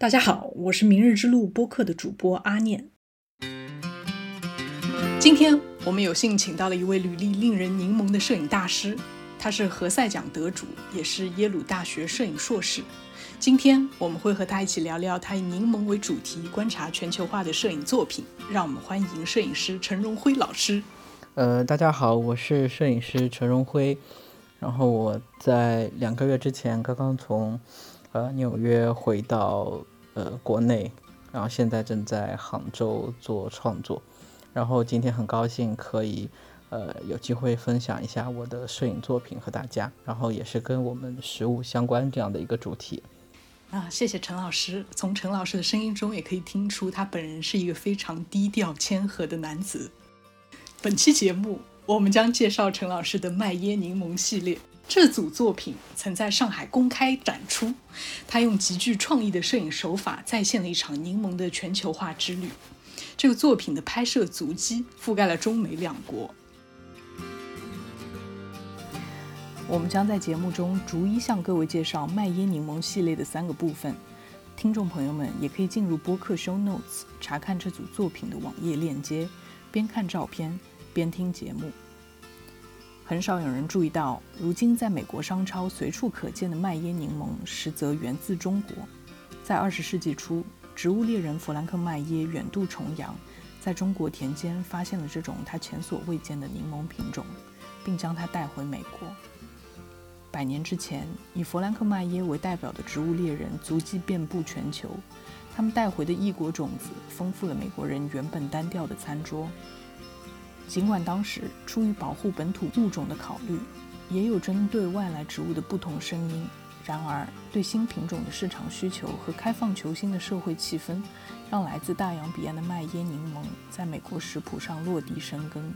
大家好，我是明日之路播客的主播阿念。今天我们有幸请到了一位履历令人柠檬的摄影大师，他是何塞奖得主，也是耶鲁大学摄影硕士。今天我们会和他一起聊聊他以柠檬为主题观察全球化的摄影作品。让我们欢迎摄影师陈荣辉老师。呃，大家好，我是摄影师陈荣辉。然后我在两个月之前刚刚从呃纽约回到呃国内，然后现在正在杭州做创作。然后今天很高兴可以呃有机会分享一下我的摄影作品和大家，然后也是跟我们食物相关这样的一个主题。啊，谢谢陈老师。从陈老师的声音中也可以听出，他本人是一个非常低调谦和的男子。本期节目，我们将介绍陈老师的麦耶柠檬系列。这组作品曾在上海公开展出。他用极具创意的摄影手法，再现了一场柠檬的全球化之旅。这个作品的拍摄足迹覆盖了中美两国。我们将在节目中逐一向各位介绍麦耶柠檬系列的三个部分。听众朋友们也可以进入播客 show notes 查看这组作品的网页链接，边看照片边听节目。很少有人注意到，如今在美国商超随处可见的麦耶柠檬，实则源自中国。在二十世纪初，植物猎人弗兰克·麦耶远渡重洋，在中国田间发现了这种他前所未见的柠檬品种，并将它带回美国。百年之前，以弗兰克·麦耶为代表的植物猎人足迹遍布全球，他们带回的异国种子丰富了美国人原本单调的餐桌。尽管当时出于保护本土物种的考虑，也有针对外来植物的不同声音，然而对新品种的市场需求和开放求新的社会气氛，让来自大洋彼岸的麦耶柠檬在美国食谱上落地生根。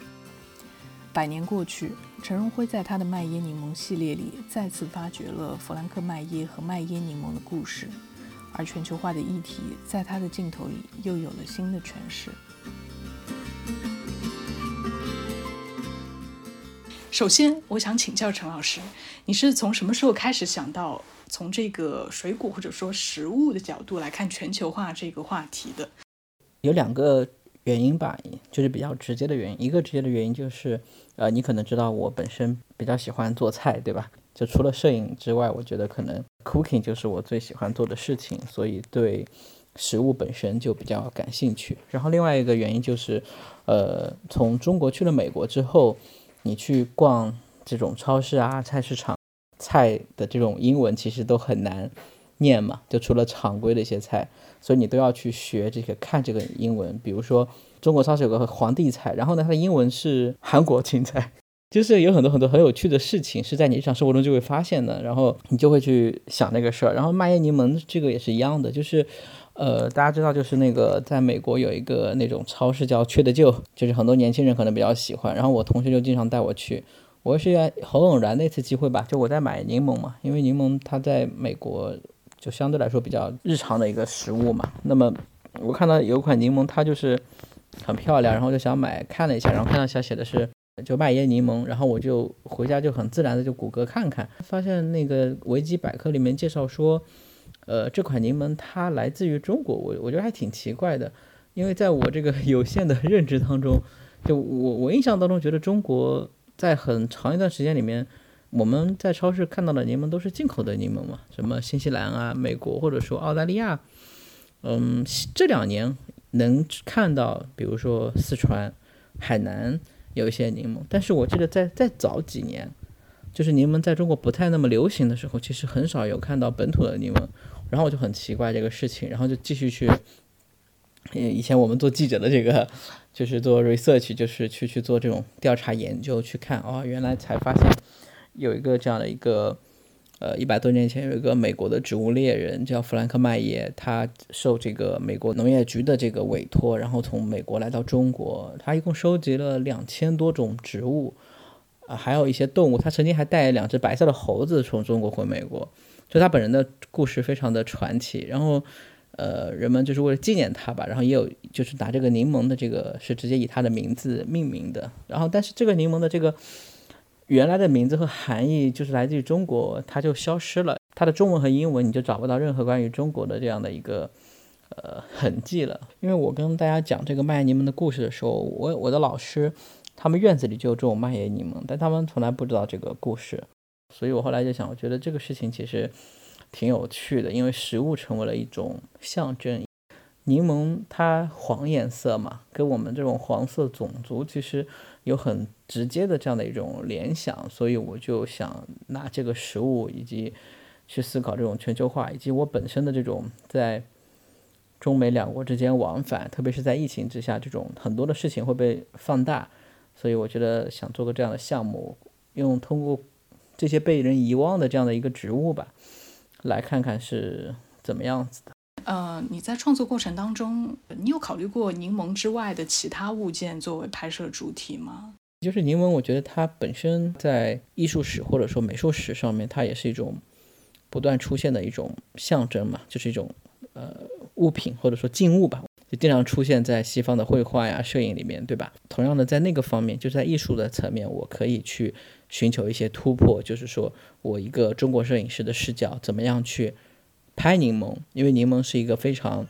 百年过去，陈荣辉在他的麦耶柠檬系列里再次发掘了弗兰克·麦耶和麦耶柠檬的故事，而全球化的议题在他的镜头里又有了新的诠释。首先，我想请教陈老师，你是从什么时候开始想到从这个水果或者说食物的角度来看全球化这个话题的？有两个。原因吧，就是比较直接的原因。一个直接的原因就是，呃，你可能知道我本身比较喜欢做菜，对吧？就除了摄影之外，我觉得可能 cooking 就是我最喜欢做的事情，所以对食物本身就比较感兴趣。然后另外一个原因就是，呃，从中国去了美国之后，你去逛这种超市啊、菜市场，菜的这种英文其实都很难念嘛，就除了常规的一些菜。所以你都要去学这个看这个英文，比如说中国超市有个皇帝菜，然后呢它的英文是韩国青菜，就是有很多很多很有趣的事情是在你日常生活中就会发现的，然后你就会去想那个事儿。然后麦耶柠檬这个也是一样的，就是呃大家知道就是那个在美国有一个那种超市叫缺德舅，就是很多年轻人可能比较喜欢，然后我同学就经常带我去，我是很偶然那次机会吧，就我在买柠檬嘛，因为柠檬它在美国。就相对来说比较日常的一个食物嘛。那么我看到有款柠檬，它就是很漂亮，然后就想买，看了一下，然后看到下写的是就麦耶柠檬，然后我就回家就很自然的就谷歌看看，发现那个维基百科里面介绍说，呃，这款柠檬它来自于中国，我我觉得还挺奇怪的，因为在我这个 有限的认知当中，就我我印象当中觉得中国在很长一段时间里面。我们在超市看到的柠檬都是进口的柠檬嘛？什么新西兰啊、美国或者说澳大利亚，嗯，这两年能看到，比如说四川、海南有一些柠檬，但是我记得在再早几年，就是柠檬在中国不太那么流行的时候，其实很少有看到本土的柠檬，然后我就很奇怪这个事情，然后就继续去，以前我们做记者的这个就是做 research，就是去去做这种调查研究去看，哦，原来才发现。有一个这样的一个，呃，一百多年前有一个美国的植物猎人叫弗兰克·麦耶，他受这个美国农业局的这个委托，然后从美国来到中国，他一共收集了两千多种植物，啊，还有一些动物。他曾经还带两只白色的猴子从中国回美国，就他本人的故事非常的传奇。然后，呃，人们就是为了纪念他吧，然后也有就是拿这个柠檬的这个是直接以他的名字命名的。然后，但是这个柠檬的这个。原来的名字和含义就是来自于中国，它就消失了。它的中文和英文你就找不到任何关于中国的这样的一个呃痕迹了。因为我跟大家讲这个麦叶柠檬的故事的时候，我我的老师他们院子里就有这种麦叶柠檬，但他们从来不知道这个故事。所以我后来就想，我觉得这个事情其实挺有趣的，因为食物成为了一种象征。柠檬它黄颜色嘛，跟我们这种黄色种族其实有很直接的这样的一种联想，所以我就想拿这个食物以及去思考这种全球化，以及我本身的这种在中美两国之间往返，特别是在疫情之下，这种很多的事情会被放大，所以我觉得想做个这样的项目，用通过这些被人遗忘的这样的一个植物吧，来看看是怎么样子的。呃，你在创作过程当中，你有考虑过柠檬之外的其他物件作为拍摄主体吗？就是柠檬，我觉得它本身在艺术史或者说美术史上面，它也是一种不断出现的一种象征嘛，就是一种呃物品或者说静物吧，就经常出现在西方的绘画呀、摄影里面，对吧？同样的，在那个方面，就在艺术的层面，我可以去寻求一些突破，就是说我一个中国摄影师的视角，怎么样去。拍柠檬，因为柠檬是一个非常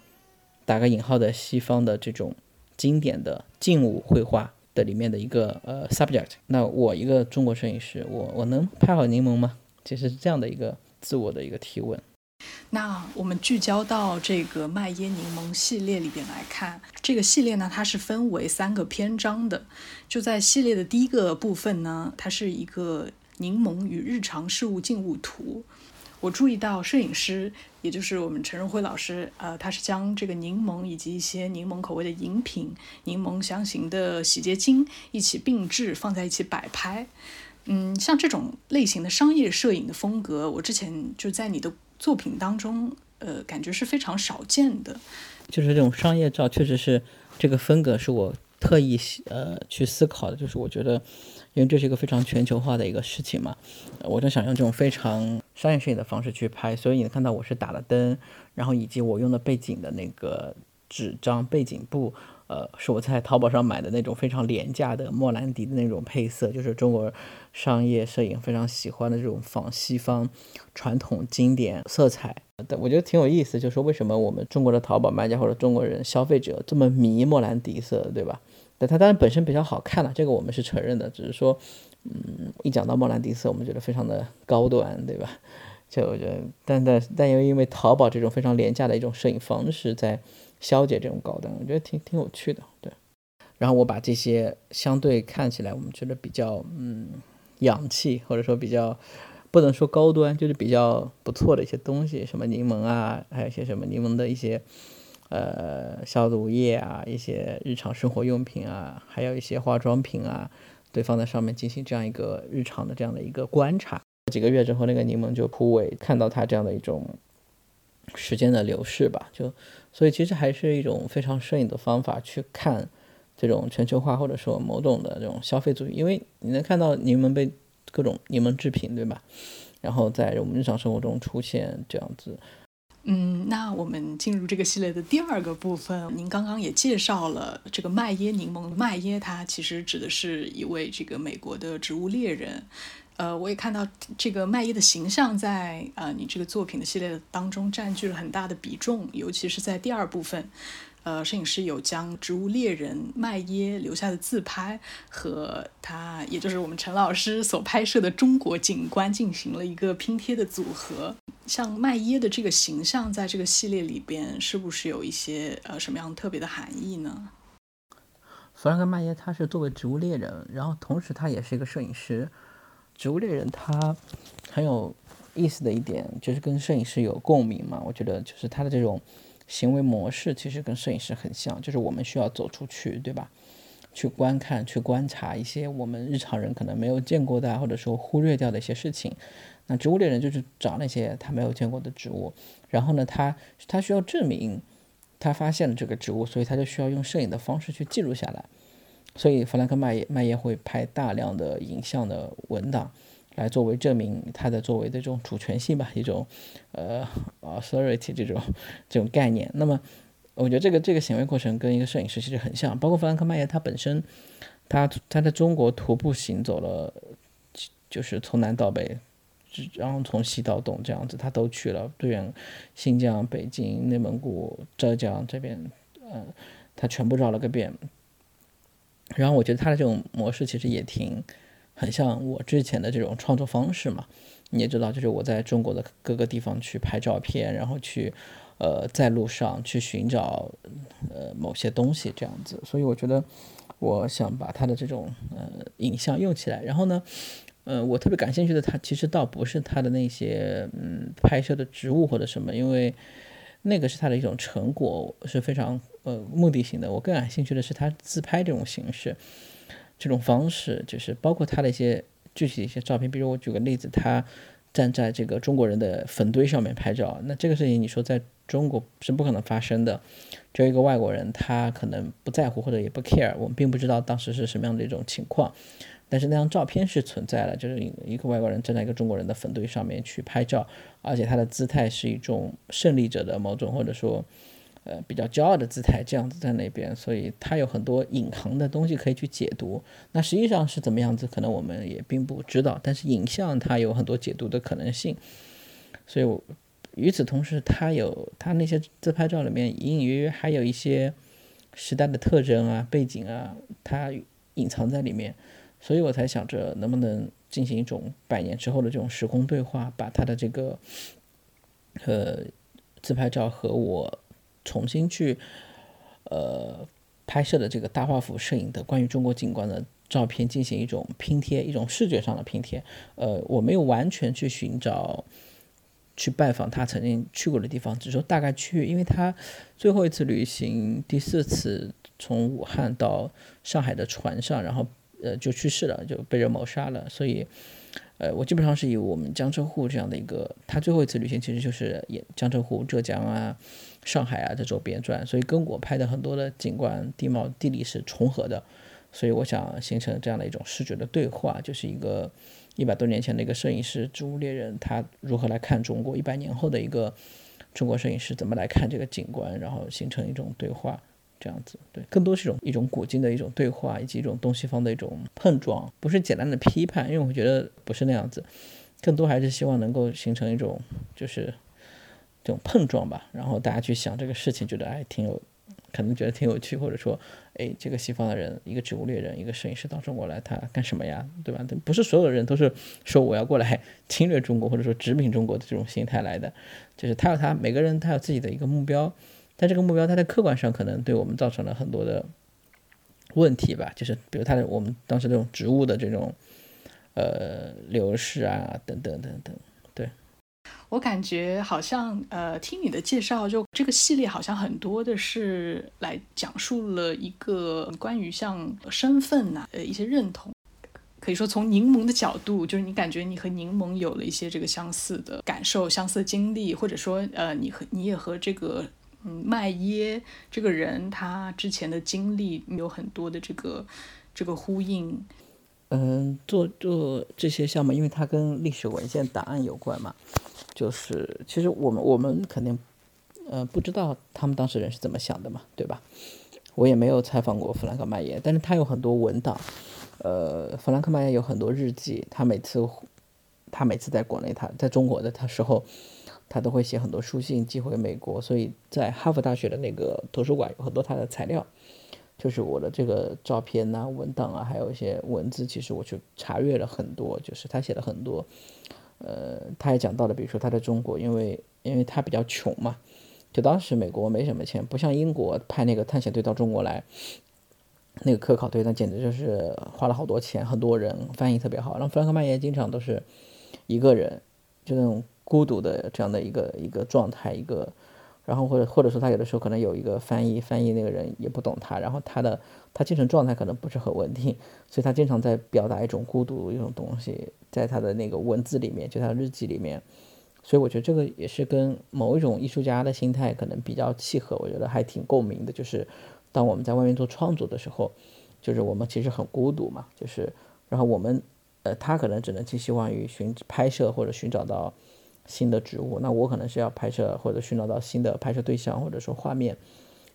打个引号的西方的这种经典的静物绘画的里面的一个呃 subject。那我一个中国摄影师，我我能拍好柠檬吗？其实是这样的一个自我的一个提问。那我们聚焦到这个麦耶柠檬系列里边来看，这个系列呢，它是分为三个篇章的。就在系列的第一个部分呢，它是一个柠檬与日常事物静物图。我注意到摄影师，也就是我们陈荣辉老师，呃，他是将这个柠檬以及一些柠檬口味的饮品、柠檬香型的洗洁精一起并置放在一起摆拍。嗯，像这种类型的商业摄影的风格，我之前就在你的作品当中，呃，感觉是非常少见的。就是这种商业照，确实是这个风格是我特意呃去思考的，就是我觉得。因为这是一个非常全球化的一个事情嘛，我就想用这种非常商业摄影的方式去拍，所以你能看到我是打了灯，然后以及我用的背景的那个纸张背景布，呃，是我在淘宝上买的那种非常廉价的莫兰迪的那种配色，就是中国商业摄影非常喜欢的这种仿西方传统经典色彩。但我觉得挺有意思，就是说为什么我们中国的淘宝卖家或者中国人消费者这么迷莫兰迪色，对吧？但它当然本身比较好看了，这个我们是承认的。只是说，嗯，一讲到莫兰迪色，我们觉得非常的高端，对吧？就我觉得，但但但又因为淘宝这种非常廉价的一种摄影方式，在消解这种高端，我觉得挺挺有趣的，对。然后我把这些相对看起来我们觉得比较嗯洋气，或者说比较不能说高端，就是比较不错的一些东西，什么柠檬啊，还有一些什么柠檬的一些。呃，消毒液啊，一些日常生活用品啊，还有一些化妆品啊，对，放在上面进行这样一个日常的这样的一个观察。几个月之后，那个柠檬就枯萎，看到它这样的一种时间的流逝吧。就，所以其实还是一种非常摄影的方法去看这种全球化或者说某种的这种消费主义，因为你能看到柠檬被各种柠檬制品，对吧？然后在我们日常生活中出现这样子。嗯，那我们进入这个系列的第二个部分。您刚刚也介绍了这个麦耶柠檬，麦耶它其实指的是一位这个美国的植物猎人。呃，我也看到这个麦耶的形象在呃你这个作品的系列当中占据了很大的比重，尤其是在第二部分。呃，摄影师有将植物猎人麦耶留下的自拍和他，也就是我们陈老师所拍摄的中国景观进行了一个拼贴的组合。像麦耶的这个形象，在这个系列里边，是不是有一些呃什么样特别的含义呢？弗兰克麦耶他是作为植物猎人，然后同时他也是一个摄影师。植物猎人他很有意思的一点就是跟摄影师有共鸣嘛，我觉得就是他的这种。行为模式其实跟摄影师很像，就是我们需要走出去，对吧？去观看、去观察一些我们日常人可能没有见过的，或者说忽略掉的一些事情。那植物猎人就是找那些他没有见过的植物，然后呢，他他需要证明他发现了这个植物，所以他就需要用摄影的方式去记录下来。所以弗兰克麦耶麦耶会拍大量的影像的文档。来作为证明他的作为的这种主权性吧，一种呃 authority 这种这种概念。那么，我觉得这个这个行为过程跟一个摄影师其实很像。包括弗兰克麦耶他本身，他他在中国徒步行走了就是从南到北，然后从西到东这样子，他都去了，对远新疆、北京、内蒙古、浙江这边，呃，他全部绕了个遍。然后我觉得他的这种模式其实也挺很像我之前的这种创作方式嘛。你也知道，就是我在中国的各个地方去拍照片，然后去呃在路上去寻找呃某些东西这样子。所以我觉得我想把他的这种呃影像用起来。然后呢，呃，我特别感兴趣的他其实倒不是他的那些嗯拍摄的植物或者什么，因为那个是他的一种成果，是非常呃目的性的。我更感兴趣的是他自拍这种形式，这种方式，就是包括他的一些。具体的一些照片，比如我举个例子，他站在这个中国人的坟堆上面拍照，那这个事情你说在中国是不可能发生的。就一个外国人，他可能不在乎或者也不 care，我们并不知道当时是什么样的一种情况。但是那张照片是存在了，就是一个外国人站在一个中国人的坟堆上面去拍照，而且他的姿态是一种胜利者的某种或者说。呃，比较骄傲的姿态，这样子在那边，所以它有很多隐藏的东西可以去解读。那实际上是怎么样子，可能我们也并不知道。但是影像它有很多解读的可能性，所以我与此同时，它有它那些自拍照里面隐隐约约还有一些时代的特征啊、背景啊，它隐藏在里面，所以我才想着能不能进行一种百年之后的这种时空对话，把它的这个呃自拍照和我。重新去，呃，拍摄的这个大画幅摄影的关于中国景观的照片进行一种拼贴，一种视觉上的拼贴。呃，我没有完全去寻找，去拜访他曾经去过的地方，只是说大概去，因为他最后一次旅行第四次从武汉到上海的船上，然后呃就去世了，就被人谋杀了，所以。呃，我基本上是以我们江浙沪这样的一个，他最后一次旅行其实就是江浙沪、浙江啊、上海啊这周边转，所以跟我拍的很多的景观、地貌、地理是重合的，所以我想形成这样的一种视觉的对话，就是一个一百多年前的一个摄影师植物猎人，他如何来看中国，一百年后的一个中国摄影师怎么来看这个景观，然后形成一种对话。这样子，对，更多是一种一种古今的一种对话，以及一种东西方的一种碰撞，不是简单的批判，因为我觉得不是那样子，更多还是希望能够形成一种就是这种碰撞吧，然后大家去想这个事情，觉得哎挺有，可能觉得挺有趣，或者说哎这个西方的人，一个植物猎人，一个摄影师到中国来，他干什么呀，对吧？不是所有的人都是说我要过来侵略中国，或者说殖民中国的这种心态来的，就是他有他每个人他有自己的一个目标。但这个目标，他在客观上可能对我们造成了很多的问题吧，就是比如他的我们当时这种植物的这种呃流逝啊，等等等等。我感觉好像呃，听你的介绍，就这个系列好像很多的是来讲述了一个关于像身份呐，呃一些认同，可以说从柠檬的角度，就是你感觉你和柠檬有了一些这个相似的感受、相似的经历，或者说呃，你和你也和这个。嗯，麦耶这个人，他之前的经历有很多的这个这个呼应。嗯，做做这些项目，因为它跟历史文献档案有关嘛，就是其实我们我们肯定呃不知道他们当事人是怎么想的嘛，对吧？我也没有采访过弗兰克麦耶，但是他有很多文档。呃，弗兰克麦耶有很多日记，他每次他每次在国内，他在中国的他时候。他都会写很多书信寄回美国，所以在哈佛大学的那个图书馆有很多他的材料，就是我的这个照片呐、文档啊，还有一些文字，其实我去查阅了很多，就是他写了很多。呃，他也讲到了，比如说他在中国，因为因为他比较穷嘛，就当时美国没什么钱，不像英国派那个探险队到中国来，那个科考队那简直就是花了好多钱，很多人翻译特别好，然后弗兰克曼也经常都是一个人，就那种。孤独的这样的一个一个状态，一个，然后或者或者说他有的时候可能有一个翻译，翻译那个人也不懂他，然后他的他精神状态可能不是很稳定，所以他经常在表达一种孤独一种东西，在他的那个文字里面，就他的日记里面，所以我觉得这个也是跟某一种艺术家的心态可能比较契合，我觉得还挺共鸣的，就是当我们在外面做创作的时候，就是我们其实很孤独嘛，就是然后我们呃他可能只能寄希望于寻拍摄或者寻找到。新的植物，那我可能是要拍摄或者寻找到新的拍摄对象，或者说画面，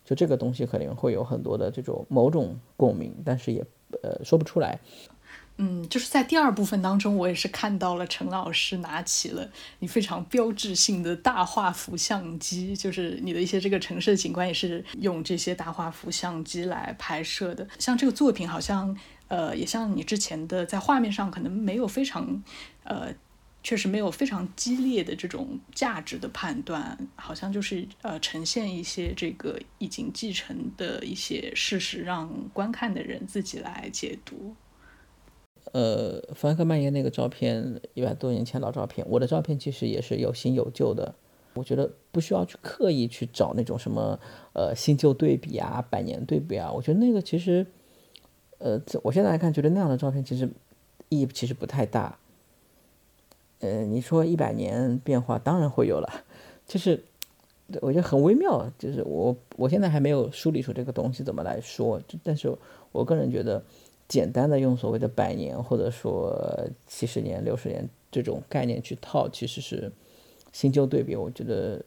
就这个东西可能会有很多的这种某种共鸣，但是也呃说不出来。嗯，就是在第二部分当中，我也是看到了陈老师拿起了你非常标志性的大画幅相机，就是你的一些这个城市的景观也是用这些大画幅相机来拍摄的。像这个作品，好像呃，也像你之前的在画面上可能没有非常呃。确实没有非常激烈的这种价值的判断，好像就是呃呈现一些这个已经继承的一些事实，让观看的人自己来解读。呃，弗兰克·曼耶那个照片，一百多年前老照片，我的照片其实也是有新有旧的。我觉得不需要去刻意去找那种什么呃新旧对比啊、百年对比啊。我觉得那个其实，呃，我现在来看，觉得那样的照片其实意义其实不太大。呃，你说一百年变化当然会有了，就是我觉得很微妙。就是我我现在还没有梳理出这个东西怎么来说，就但是我个人觉得，简单的用所谓的百年或者说七十年、六十年这种概念去套，其实是新旧对比。我觉得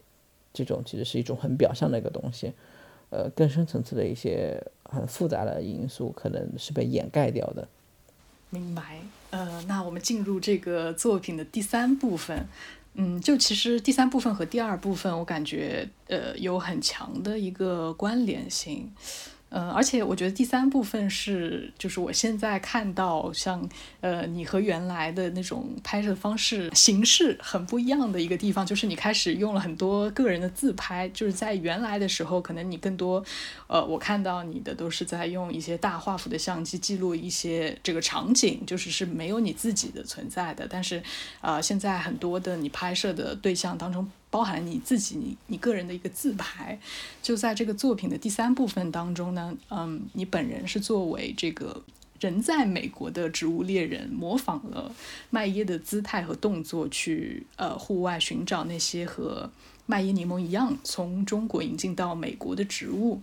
这种其实是一种很表象的一个东西，呃，更深层次的一些很复杂的因素可能是被掩盖掉的。明白。呃，那我们进入这个作品的第三部分。嗯，就其实第三部分和第二部分，我感觉呃有很强的一个关联性。嗯，而且我觉得第三部分是，就是我现在看到像呃你和原来的那种拍摄方式形式很不一样的一个地方，就是你开始用了很多个人的自拍，就是在原来的时候，可能你更多，呃，我看到你的都是在用一些大画幅的相机记录一些这个场景，就是是没有你自己的存在的。但是，呃，现在很多的你拍摄的对象当中。包含你自己，你你个人的一个自拍，就在这个作品的第三部分当中呢，嗯，你本人是作为这个人在美国的植物猎人，模仿了麦耶的姿态和动作去呃户外寻找那些和麦耶柠檬一样从中国引进到美国的植物。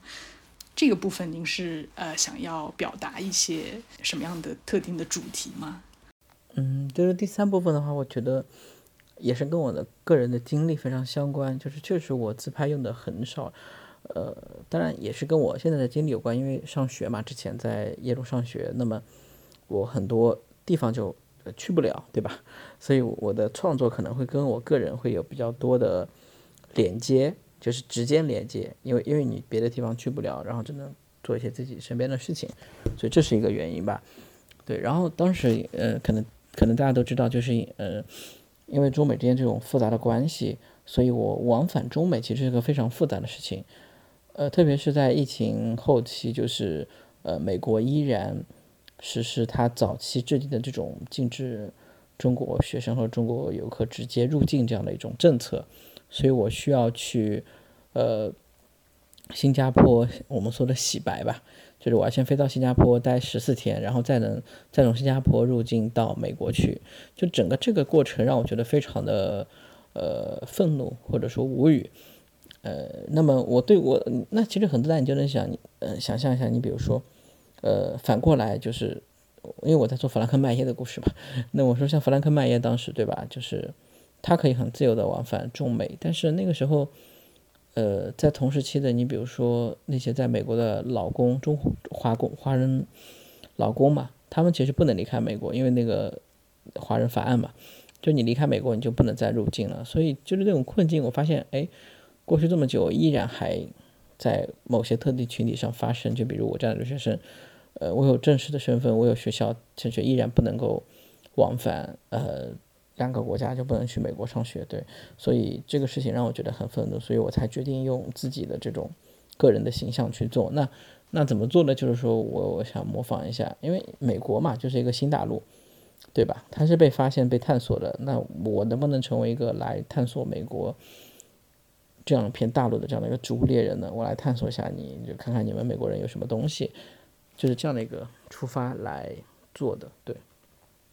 这个部分您是呃想要表达一些什么样的特定的主题吗？嗯，就是第三部分的话，我觉得。也是跟我的个人的经历非常相关，就是确实我自拍用的很少，呃，当然也是跟我现在的经历有关，因为上学嘛，之前在耶鲁上学，那么我很多地方就去不了，对吧？所以我的创作可能会跟我个人会有比较多的连接，就是直接连接，因为因为你别的地方去不了，然后只能做一些自己身边的事情，所以这是一个原因吧。对，然后当时呃，可能可能大家都知道，就是呃。因为中美之间这种复杂的关系，所以我往返中美其实是个非常复杂的事情。呃，特别是在疫情后期，就是呃，美国依然实施它早期制定的这种禁止中国学生和中国游客直接入境这样的一种政策，所以我需要去呃新加坡，我们说的洗白吧。就是我要先飞到新加坡待十四天，然后再能再从新加坡入境到美国去。就整个这个过程让我觉得非常的呃愤怒或者说无语。呃，那么我对我那其实很多大你就能想，呃，想象一下，你比如说，呃，反过来就是，因为我在做弗兰克麦耶的故事嘛，那我说像弗兰克麦耶当时对吧，就是他可以很自由的往返中美，但是那个时候。呃，在同时期的你，比如说那些在美国的老公、中华工、华人老公嘛，他们其实不能离开美国，因为那个华人法案嘛，就你离开美国，你就不能再入境了。所以就是那种困境，我发现，哎，过去这么久，依然还在某些特定群体上发生。就比如我这样的留学生，呃，我有正式的身份，我有学校，但却依然不能够往返，呃。两个国家就不能去美国上学，对，所以这个事情让我觉得很愤怒，所以我才决定用自己的这种个人的形象去做。那那怎么做呢？就是说我我想模仿一下，因为美国嘛就是一个新大陆，对吧？它是被发现、被探索的。那我能不能成为一个来探索美国这样一片大陆的这样的一个植物猎人呢？我来探索一下，你就看看你们美国人有什么东西，就是这样的一个出发来做的，对。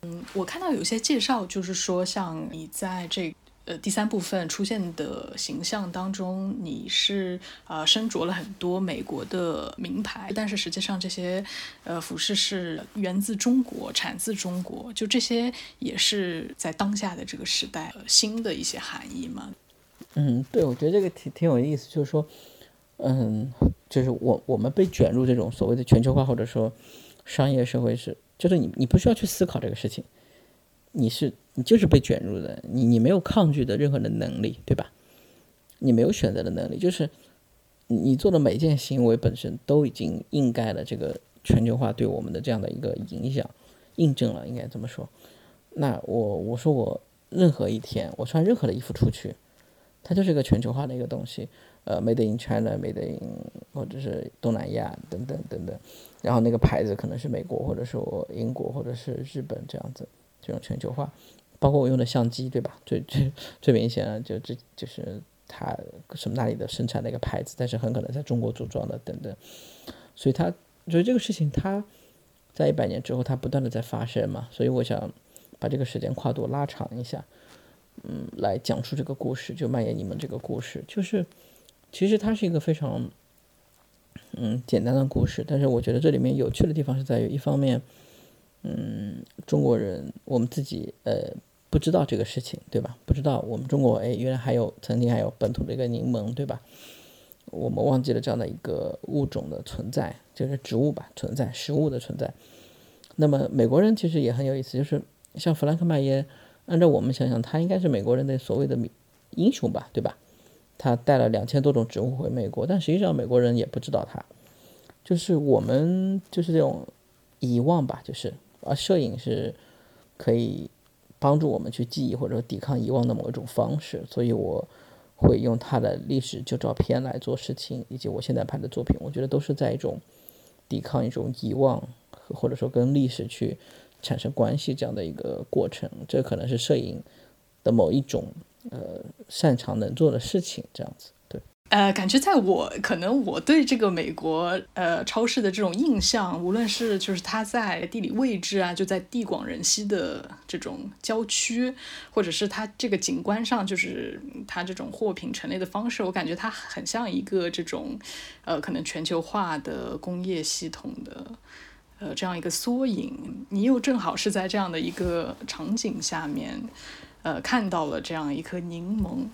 嗯，我看到有些介绍，就是说，像你在这呃第三部分出现的形象当中，你是呃身着了很多美国的名牌，但是实际上这些呃服饰是源自中国，产自中国，就这些也是在当下的这个时代新的一些含义嘛？嗯，对，我觉得这个挺挺有意思，就是说，嗯，就是我我们被卷入这种所谓的全球化或者说商业社会是。就是你你不需要去思考这个事情，你是你就是被卷入的，你你没有抗拒的任何的能力，对吧？你没有选择的能力，就是你做的每件行为本身都已经应盖了这个全球化对我们的这样的一个影响，印证了应该这么说。那我我说我任何一天我穿任何的衣服出去，它就是一个全球化的一个东西。呃，Made in China，Made in 或者是东南亚等等等等，然后那个牌子可能是美国，或者说英国，或者是日本这样子，这种全球化，包括我用的相机，对吧？最最最明显的就这就是它什么那里的生产的一个牌子，但是很可能在中国组装的等等，所以它所以这个事情它在一百年之后它不断的在发生嘛，所以我想把这个时间跨度拉长一下，嗯，来讲述这个故事，就蔓延你们这个故事，就是。其实它是一个非常，嗯，简单的故事，但是我觉得这里面有趣的地方是在于，一方面，嗯，中国人我们自己呃不知道这个事情，对吧？不知道我们中国哎，原来还有曾经还有本土的一个柠檬，对吧？我们忘记了这样的一个物种的存在，就是植物吧存在，食物的存在。那么美国人其实也很有意思，就是像弗兰克麦耶，按照我们想想，他应该是美国人的所谓的英雄吧，对吧？他带了两千多种植物回美国，但实际上美国人也不知道他，就是我们就是这种遗忘吧，就是啊，摄影是可以帮助我们去记忆或者抵抗遗忘的某一种方式，所以我会用他的历史旧照片来做事情，以及我现在拍的作品，我觉得都是在一种抵抗一种遗忘，或者说跟历史去产生关系这样的一个过程，这可能是摄影的某一种。呃，擅长能做的事情，这样子，对。呃，感觉在我可能我对这个美国呃超市的这种印象，无论是就是它在地理位置啊，就在地广人稀的这种郊区，或者是它这个景观上，就是它这种货品陈列的方式，我感觉它很像一个这种呃可能全球化的工业系统的呃这样一个缩影。你又正好是在这样的一个场景下面。呃，看到了这样一颗柠檬，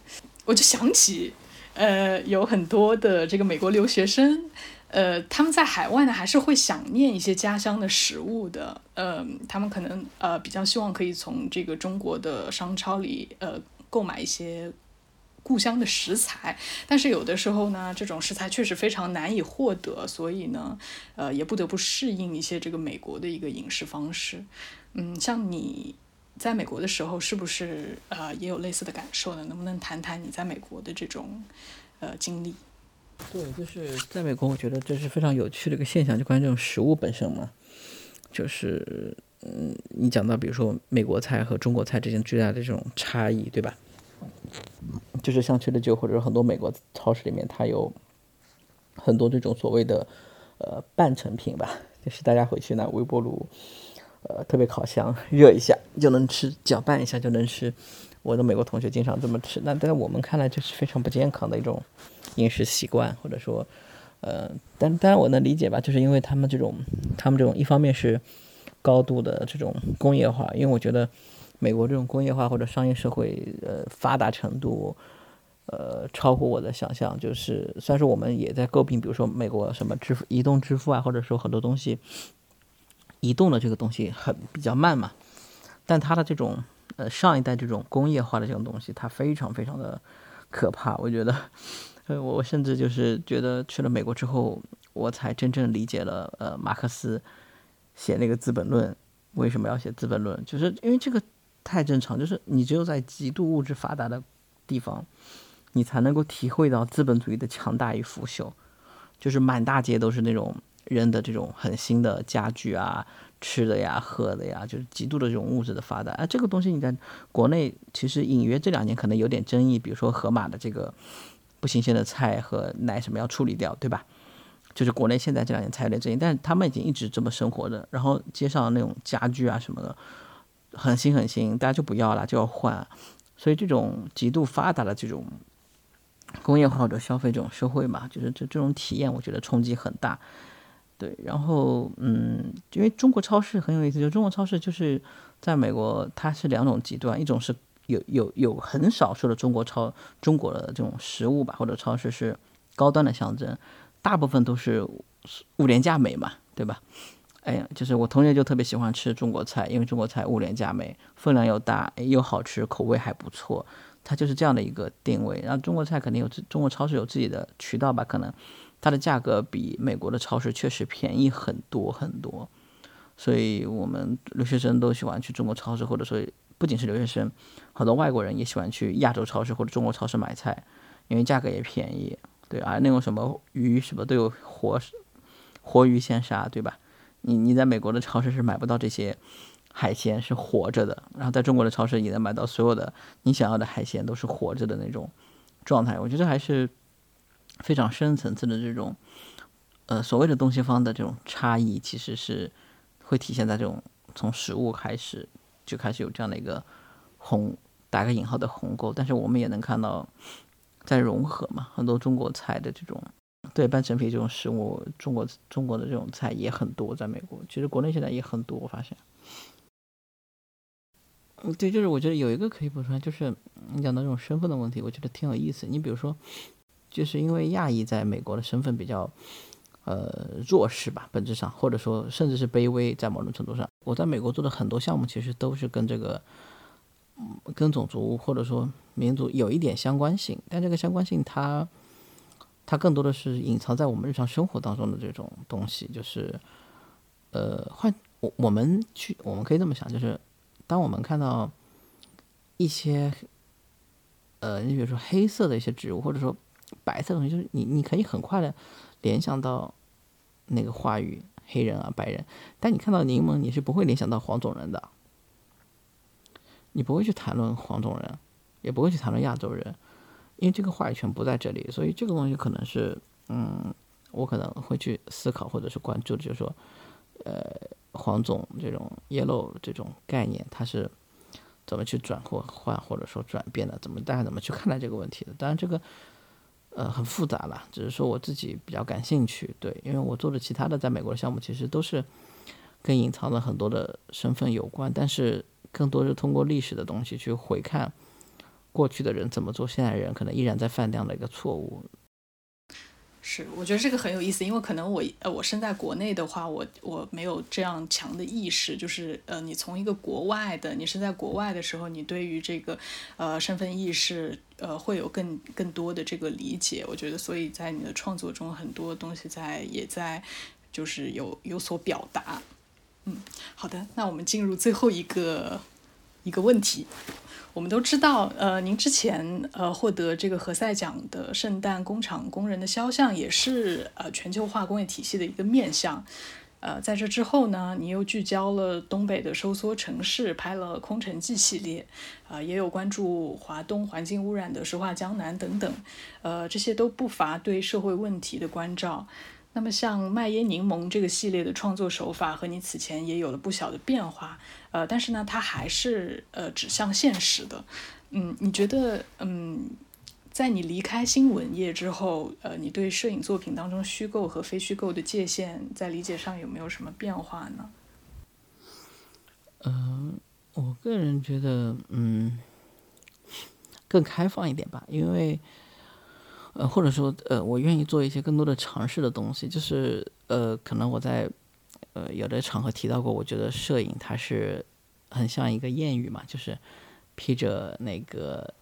我就想起，呃，有很多的这个美国留学生，呃，他们在海外呢，还是会想念一些家乡的食物的，呃，他们可能呃比较希望可以从这个中国的商超里呃购买一些故乡的食材，但是有的时候呢，这种食材确实非常难以获得，所以呢，呃，也不得不适应一些这个美国的一个饮食方式，嗯，像你。在美国的时候，是不是呃也有类似的感受呢？能不能谈谈你在美国的这种呃经历？对，就是在美国，我觉得这是非常有趣的一个现象，就关于这种食物本身嘛。就是嗯，你讲到比如说美国菜和中国菜之间巨大的这种差异，对吧？就是像去的酒或者很多美国超市里面，它有很多这种所谓的呃半成品吧，就是大家回去拿微波炉。呃，特别烤箱热一下就能吃，搅拌一下就能吃。我的美国同学经常这么吃，那在我们看来就是非常不健康的一种饮食习惯，或者说，呃，但当然我能理解吧，就是因为他们这种，他们这种一方面是高度的这种工业化，因为我觉得美国这种工业化或者商业社会，呃，发达程度，呃，超乎我的想象。就是虽然说我们也在诟病，比如说美国什么支付、移动支付啊，或者说很多东西。移动的这个东西很比较慢嘛，但它的这种呃上一代这种工业化的这种东西，它非常非常的可怕。我觉得，呃，我甚至就是觉得去了美国之后，我才真正理解了呃马克思写那个《资本论》为什么要写《资本论》，就是因为这个太正常，就是你只有在极度物质发达的地方，你才能够体会到资本主义的强大与腐朽，就是满大街都是那种。人的这种很新的家具啊、吃的呀、喝的呀，就是极度的这种物质的发达。啊，这个东西你在国内其实隐约这两年可能有点争议，比如说盒马的这个不新鲜的菜和奶什么要处理掉，对吧？就是国内现在这两年才有点争议，但是他们已经一直这么生活的。然后街上那种家具啊什么的，很新很新，大家就不要了，就要换。所以这种极度发达的这种工业化或者消费这种社会嘛，就是这这种体验，我觉得冲击很大。对，然后嗯，因为中国超市很有意思，就中国超市就是在美国，它是两种极端，一种是有有有很少数的中国超中国的这种食物吧，或者超市是高端的象征，大部分都是物廉价美嘛，对吧？哎呀，就是我同学就特别喜欢吃中国菜，因为中国菜物廉价美，分量又大，又好吃，口味还不错。它就是这样的一个定位。然后中国菜肯定有中国超市有自己的渠道吧，可能它的价格比美国的超市确实便宜很多很多。所以我们留学生都喜欢去中国超市，或者说不仅是留学生，很多外国人也喜欢去亚洲超市或者中国超市买菜，因为价格也便宜。对啊，那种什么鱼什么都有活活鱼现杀，对吧？你你在美国的超市是买不到这些海鲜是活着的，然后在中国的超市也能买到所有的你想要的海鲜都是活着的那种状态。我觉得还是非常深层次的这种呃所谓的东西方的这种差异，其实是会体现在这种从食物开始就开始有这样的一个鸿打个引号的鸿沟，但是我们也能看到在融合嘛，很多中国菜的这种。对半成品这种食物，中国中国的这种菜也很多，在美国，其实国内现在也很多。我发现，嗯，对，就是我觉得有一个可以补充，就是你讲到这种身份的问题，我觉得挺有意思。你比如说，就是因为亚裔在美国的身份比较呃弱势吧，本质上，或者说甚至是卑微，在某种程度上，我在美国做的很多项目其实都是跟这个跟种族或者说民族有一点相关性，但这个相关性它。它更多的是隐藏在我们日常生活当中的这种东西，就是，呃，换我我们去，我们可以这么想，就是当我们看到一些，呃，你比如说黑色的一些植物，或者说白色东西，就是你你可以很快的联想到那个话语黑人啊白人，但你看到柠檬，你是不会联想到黄种人的，你不会去谈论黄种人，也不会去谈论亚洲人。因为这个话语权不在这里，所以这个东西可能是，嗯，我可能会去思考或者是关注，就是说，呃，黄种这种 yellow 这种概念，它是怎么去转或换或者说转变的？怎么大家怎么去看待这个问题的？当然这个，呃，很复杂了，只是说我自己比较感兴趣，对，因为我做的其他的在美国的项目其实都是跟隐藏了很多的身份有关，但是更多是通过历史的东西去回看。过去的人怎么做，现在人可能依然在犯这样的一个错误。是，我觉得这个很有意思，因为可能我呃，我身在国内的话，我我没有这样强的意识，就是呃，你从一个国外的，你是在国外的时候，你对于这个呃身份意识呃会有更更多的这个理解。我觉得，所以在你的创作中，很多东西在也在就是有有所表达。嗯，好的，那我们进入最后一个一个问题。我们都知道，呃，您之前呃获得这个何塞奖的圣诞工厂工人的肖像，也是呃全球化工业体系的一个面向。呃，在这之后呢，你又聚焦了东北的收缩城市，拍了《空城计》系列，啊，也有关注华东环境污染的《石化江南》等等，呃，这些都不乏对社会问题的关照。那么像麦耶柠檬这个系列的创作手法和你此前也有了不小的变化，呃，但是呢，它还是呃指向现实的，嗯，你觉得，嗯，在你离开新闻业之后，呃，你对摄影作品当中虚构和非虚构的界限在理解上有没有什么变化呢？嗯，我个人觉得，嗯，更开放一点吧，因为。呃，或者说，呃，我愿意做一些更多的尝试的东西，就是，呃，可能我在，呃，有的场合提到过，我觉得摄影它是很像一个谚语嘛，就是披着那个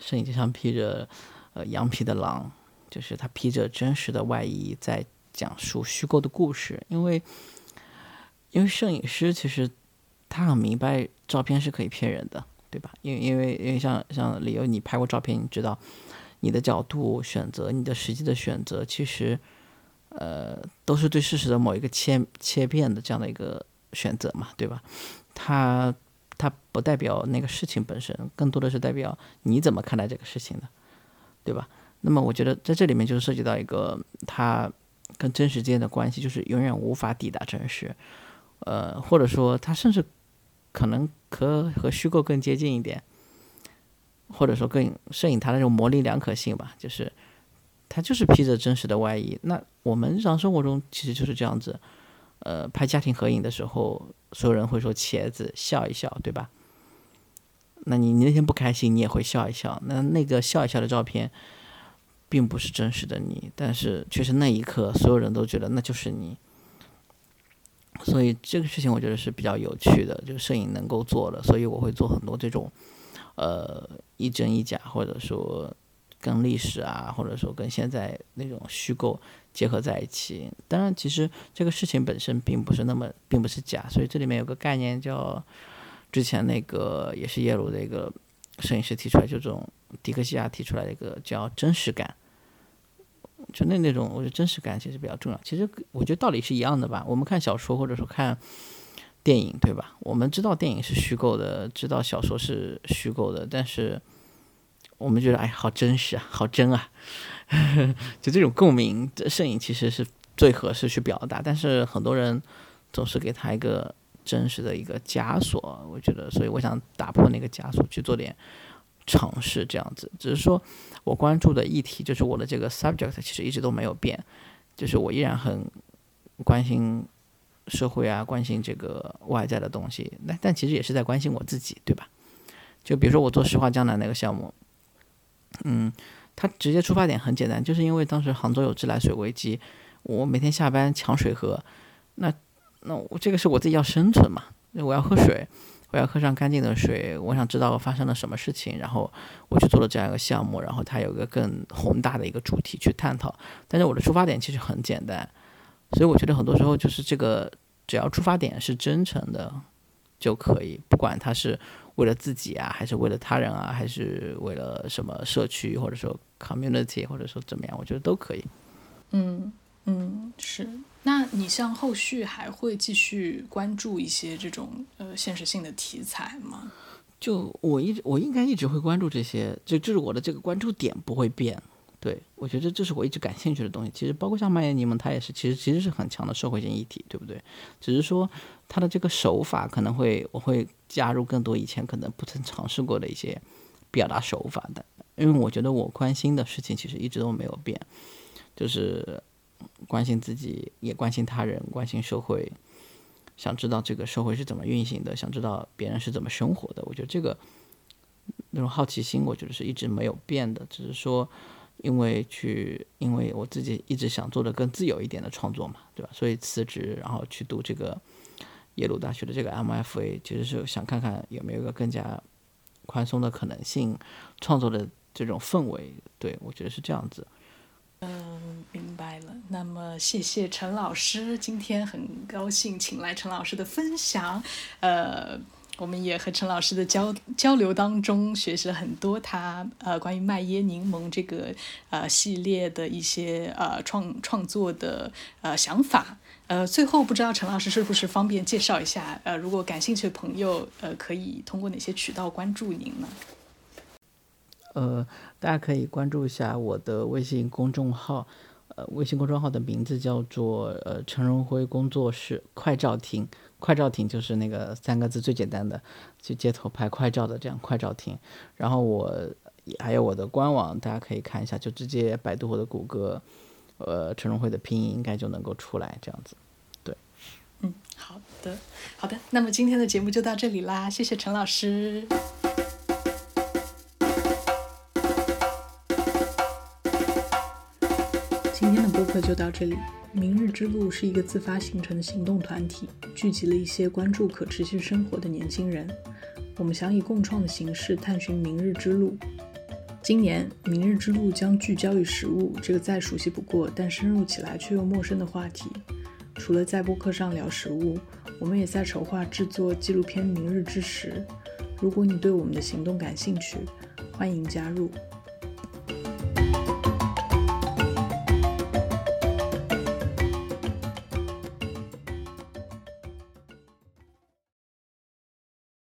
摄影机上披着呃羊皮的狼，就是他披着真实的外衣在讲述虚构的故事，因为，因为摄影师其实他很明白照片是可以骗人的，对吧？因为因为因为像像李由，你拍过照片，你知道。你的角度选择，你的实际的选择，其实，呃，都是对事实的某一个切切片的这样的一个选择嘛，对吧？它它不代表那个事情本身，更多的是代表你怎么看待这个事情的，对吧？那么我觉得在这里面就涉及到一个它跟真实之间的关系，就是永远无法抵达真实，呃，或者说它甚至可能可和虚构更接近一点。或者说更摄影它的这种模棱两可性吧，就是它就是披着真实的外衣。那我们日常生活中其实就是这样子，呃，拍家庭合影的时候，所有人会说茄子笑一笑，对吧？那你你那天不开心，你也会笑一笑。那那个笑一笑的照片，并不是真实的你，但是却是那一刻所有人都觉得那就是你。所以这个事情我觉得是比较有趣的，就是摄影能够做的，所以我会做很多这种，呃，一真一假，或者说跟历史啊，或者说跟现在那种虚构结合在一起。当然，其实这个事情本身并不是那么，并不是假，所以这里面有个概念叫，之前那个也是耶鲁的一个摄影师提出来，就这种迪克西亚提出来的一个叫真实感。就那那种，我觉得真实感其实比较重要。其实我觉得道理是一样的吧。我们看小说或者说看电影，对吧？我们知道电影是虚构的，知道小说是虚构的，但是我们觉得哎，好真实啊，好真啊，就这种共鸣，摄影其实是最合适去表达。但是很多人总是给他一个真实的一个枷锁，我觉得，所以我想打破那个枷锁，去做点。尝试这样子，只是说我关注的议题就是我的这个 subject 其实一直都没有变，就是我依然很关心社会啊，关心这个外在的东西。那但其实也是在关心我自己，对吧？就比如说我做石化江南那个项目，嗯，它直接出发点很简单，就是因为当时杭州有自来水危机，我每天下班抢水喝，那那我这个是我自己要生存嘛，我要喝水。我要喝上干净的水，我想知道发生了什么事情，然后我去做了这样一个项目，然后它有个更宏大的一个主题去探讨。但是我的出发点其实很简单，所以我觉得很多时候就是这个，只要出发点是真诚的就可以，不管他是为了自己啊，还是为了他人啊，还是为了什么社区或者说 community 或者说怎么样，我觉得都可以。嗯嗯，是。那你像后续还会继续关注一些这种呃现实性的题材吗？就我一直我应该一直会关注这些，就就是我的这个关注点不会变。对我觉得这是我一直感兴趣的东西。其实包括像麦耶尼蒙，他也是其实其实是很强的社会性议题，对不对？只是说他的这个手法可能会我会加入更多以前可能不曾尝试过的一些表达手法的，因为我觉得我关心的事情其实一直都没有变，就是。关心自己，也关心他人，关心社会，想知道这个社会是怎么运行的，想知道别人是怎么生活的。我觉得这个那种好奇心，我觉得是一直没有变的。只是说，因为去，因为我自己一直想做的更自由一点的创作嘛，对吧？所以辞职，然后去读这个耶鲁大学的这个 MFA，其实是想看看有没有一个更加宽松的可能性，创作的这种氛围。对我觉得是这样子。嗯，明白了。那么，谢谢陈老师，今天很高兴请来陈老师的分享。呃，我们也和陈老师的交交流当中学习了很多他呃关于麦耶柠檬这个呃系列的一些呃创创作的呃想法。呃，最后不知道陈老师是不是方便介绍一下？呃，如果感兴趣的朋友呃可以通过哪些渠道关注您呢？呃，大家可以关注一下我的微信公众号，呃，微信公众号的名字叫做呃陈荣辉工作室快照亭，快照亭就是那个三个字最简单的，去街头拍快照的这样快照亭。然后我还有我的官网，大家可以看一下，就直接百度或者谷歌，呃，陈荣辉的拼音应该就能够出来这样子。对，嗯，好的，好的，那么今天的节目就到这里啦，谢谢陈老师。就到这里。明日之路是一个自发形成的行动团体，聚集了一些关注可持续生活的年轻人。我们想以共创的形式探寻明日之路。今年，明日之路将聚焦于食物这个再熟悉不过，但深入起来却又陌生的话题。除了在播客上聊食物，我们也在筹划制作纪录片《明日之食》。如果你对我们的行动感兴趣，欢迎加入。